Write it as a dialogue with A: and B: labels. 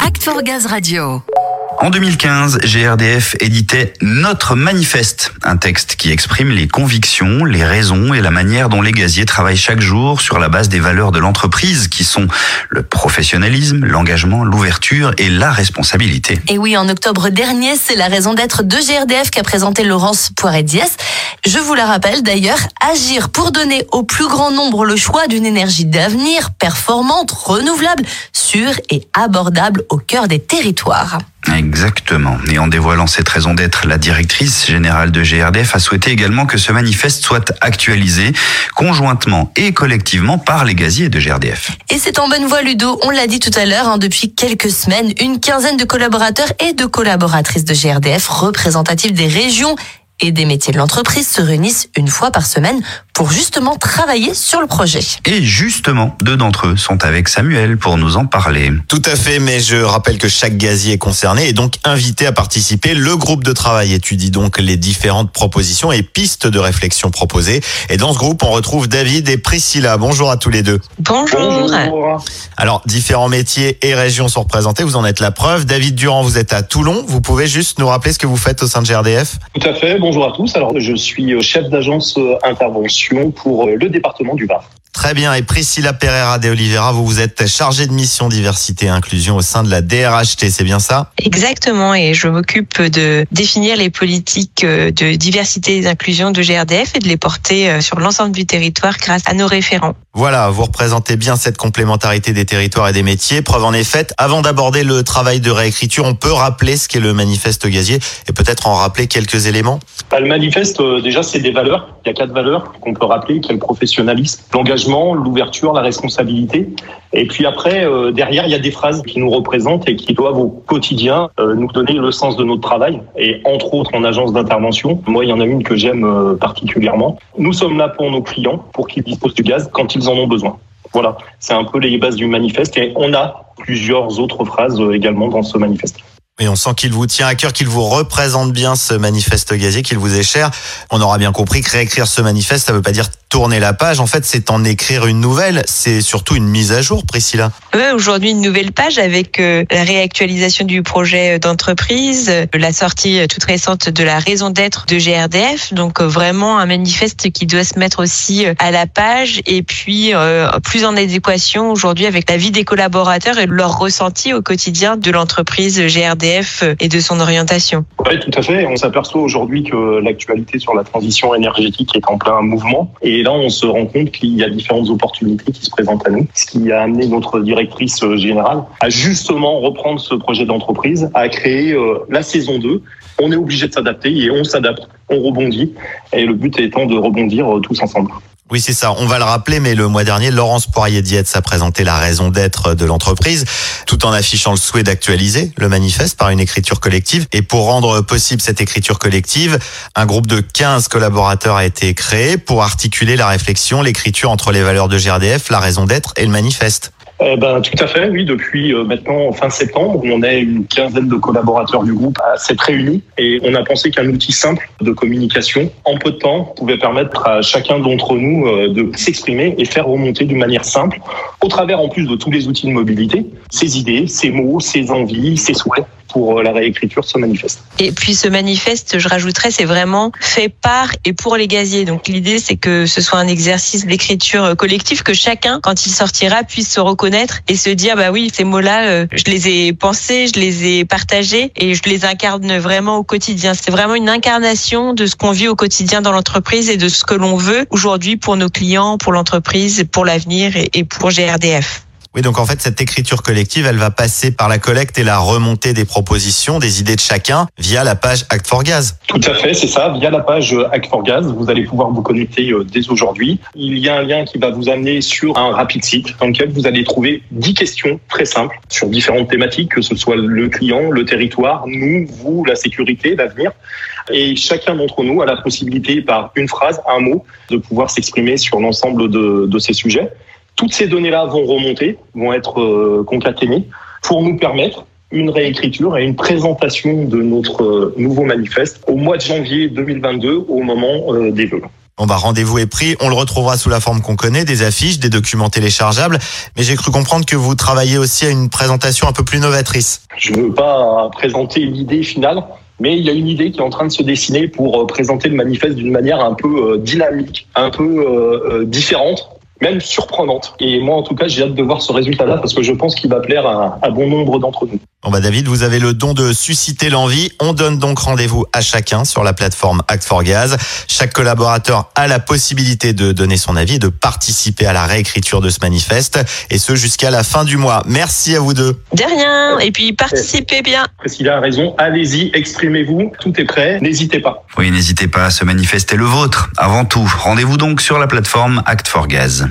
A: Act for Gaz Radio.
B: En 2015, GRDF éditait Notre Manifeste, un texte qui exprime les convictions, les raisons et la manière dont les gaziers travaillent chaque jour sur la base des valeurs de l'entreprise qui sont le professionnalisme, l'engagement, l'ouverture et la responsabilité.
C: Et oui, en octobre dernier, c'est la raison d'être de GRDF qu'a présenté Laurence Poiré-Diaz. Je vous la rappelle d'ailleurs, agir pour donner au plus grand nombre le choix d'une énergie d'avenir, performante, renouvelable, sûre et abordable au cœur des territoires.
B: Exactement. Et en dévoilant cette raison d'être, la directrice générale de GRDF a souhaité également que ce manifeste soit actualisé conjointement et collectivement par les gaziers de GRDF.
C: Et c'est en bonne voie, Ludo. On l'a dit tout à l'heure, hein, depuis quelques semaines, une quinzaine de collaborateurs et de collaboratrices de GRDF représentatifs des régions et des métiers de l'entreprise se réunissent une fois par semaine pour justement travailler sur le projet.
B: Et justement, deux d'entre eux sont avec Samuel pour nous en parler.
D: Tout à fait, mais je rappelle que chaque gazier est concerné et donc invité à participer. Le groupe de travail étudie donc les différentes propositions et pistes de réflexion proposées. Et dans ce groupe, on retrouve David et Priscilla. Bonjour à tous les deux.
C: Bonjour.
D: Alors, différents métiers et régions sont représentés. Vous en êtes la preuve. David Durand, vous êtes à Toulon. Vous pouvez juste nous rappeler ce que vous faites au sein de GRDF
E: Tout à fait. Bonjour à tous. Alors, je suis euh, chef d'agence euh, intervention pour euh, le département du Var.
D: Très bien. Et Priscilla Pereira de Oliveira, vous vous êtes chargée de mission diversité et inclusion au sein de la DRHT, c'est bien ça?
F: Exactement, et je m'occupe de définir les politiques de diversité et d'inclusion de GRDF et de les porter sur l'ensemble du territoire grâce à nos référents.
D: Voilà, vous représentez bien cette complémentarité des territoires et des métiers. Preuve en est faite. Avant d'aborder le travail de réécriture, on peut rappeler ce qu'est le manifeste gazier et peut-être en rappeler quelques éléments?
E: Bah, le manifeste, euh, déjà, c'est des valeurs. Il y a quatre valeurs qu'on peut rappeler, qui est le professionnalisme, l'engagement, l'ouverture, la responsabilité. Et puis après, euh, derrière, il y a des phrases qui nous représentent et qui doivent au quotidien euh, nous donner le sens de notre travail. Et entre autres, en agence d'intervention, moi, il y en a une que j'aime euh, particulièrement. Nous sommes là pour nos clients, pour qu'ils disposent du gaz quand ils en ont besoin. Voilà, c'est un peu les bases du manifeste. Et on a plusieurs autres phrases également dans ce manifeste.
D: Et on sent qu'il vous tient à cœur, qu'il vous représente bien ce manifeste gazier, qu'il vous est cher. On aura bien compris que réécrire ce manifeste, ça veut pas dire tourner la page. En fait, c'est en écrire une nouvelle. C'est surtout une mise à jour, Priscilla.
F: Ouais, Aujourd'hui, une nouvelle page avec euh, la réactualisation du projet d'entreprise, euh, la sortie euh, toute récente de la raison d'être de GRDF. Donc euh, vraiment un manifeste qui doit se mettre aussi euh, à la page et puis euh, plus en adéquation aujourd'hui avec la vie des collaborateurs et leur ressenti au quotidien de l'entreprise GRDF euh, et de son orientation.
E: Oui, tout à fait. On s'aperçoit aujourd'hui que l'actualité sur la transition énergétique est en plein mouvement. Et là, on se rend compte qu'il y a différentes opportunités qui se présentent à nous. Ce qui a amené notre directrice euh, générale à justement reprendre ce projet d'entreprise, à créer euh, la saison 2. On est obligé de s'adapter et on s'adapte, on rebondit. Et le but étant de rebondir euh, tous ensemble.
D: Oui, c'est ça. On va le rappeler, mais le mois dernier, Laurence Poirier-Dietz a présenté la raison d'être de l'entreprise, tout en affichant le souhait d'actualiser le manifeste par une écriture collective. Et pour rendre possible cette écriture collective, un groupe de 15 collaborateurs a été créé pour articuler la réflexion, l'écriture entre les valeurs de GRDF, la raison d'être et le manifeste.
E: Eh ben, tout à fait, oui. Depuis euh, maintenant fin septembre, on est une quinzaine de collaborateurs du groupe à s'être réunis et on a pensé qu'un outil simple de communication, en peu de temps, pouvait permettre à chacun d'entre nous euh, de s'exprimer et faire remonter d'une manière simple, au travers en plus de tous les outils de mobilité, ses idées, ses mots, ses envies, ses souhaits pour euh, la réécriture de ce manifeste.
F: Et puis ce manifeste, je rajouterais, c'est vraiment fait par et pour les gaziers. Donc l'idée, c'est que ce soit un exercice d'écriture collective, que chacun, quand il sortira, puisse se reconnaître et se dire, bah oui, ces mots-là, euh, je les ai pensés, je les ai partagés et je les incarne vraiment au quotidien. C'est vraiment une incarnation de ce qu'on vit au quotidien dans l'entreprise et de ce que l'on veut aujourd'hui pour nos clients, pour l'entreprise, pour l'avenir et pour GRDF.
D: Oui, donc en fait, cette écriture collective, elle va passer par la collecte et la remontée des propositions, des idées de chacun via la page Act for Gaz.
E: Tout à fait, c'est ça. Via la page euh, Act for Gaz, vous allez pouvoir vous connecter euh, dès aujourd'hui. Il y a un lien qui va vous amener sur un rapide site dans lequel vous allez trouver 10 questions très simples sur différentes thématiques, que ce soit le client, le territoire, nous, vous, la sécurité, l'avenir. Et chacun d'entre nous a la possibilité, par une phrase, un mot, de pouvoir s'exprimer sur l'ensemble de, de ces sujets. Toutes ces données-là vont remonter, vont être euh, concaténées pour nous permettre une réécriture et une présentation de notre euh, nouveau manifeste au mois de janvier 2022 au moment euh, des vœux.
D: Bon bah rendez-vous est pris, on le retrouvera sous la forme qu'on connaît, des affiches, des documents téléchargeables, mais j'ai cru comprendre que vous travaillez aussi à une présentation un peu plus novatrice.
E: Je ne veux pas présenter l'idée finale, mais il y a une idée qui est en train de se dessiner pour présenter le manifeste d'une manière un peu dynamique, un peu différente même surprenante. Et moi, en tout cas, j'ai hâte de voir ce résultat-là parce que je pense qu'il va plaire à, bon nombre d'entre nous.
D: Bon bah David, vous avez le don de susciter l'envie. On donne donc rendez-vous à chacun sur la plateforme Act for Gaz. Chaque collaborateur a la possibilité de donner son avis et de participer à la réécriture de ce manifeste, et ce jusqu'à la fin du mois. Merci à vous deux.
F: De rien. Et puis participez bien.
E: Priscilla a raison. Allez-y, exprimez-vous. Tout est prêt. N'hésitez pas.
B: Oui, n'hésitez pas à se manifester le vôtre. Avant tout, rendez-vous donc sur la plateforme Act for Gaz.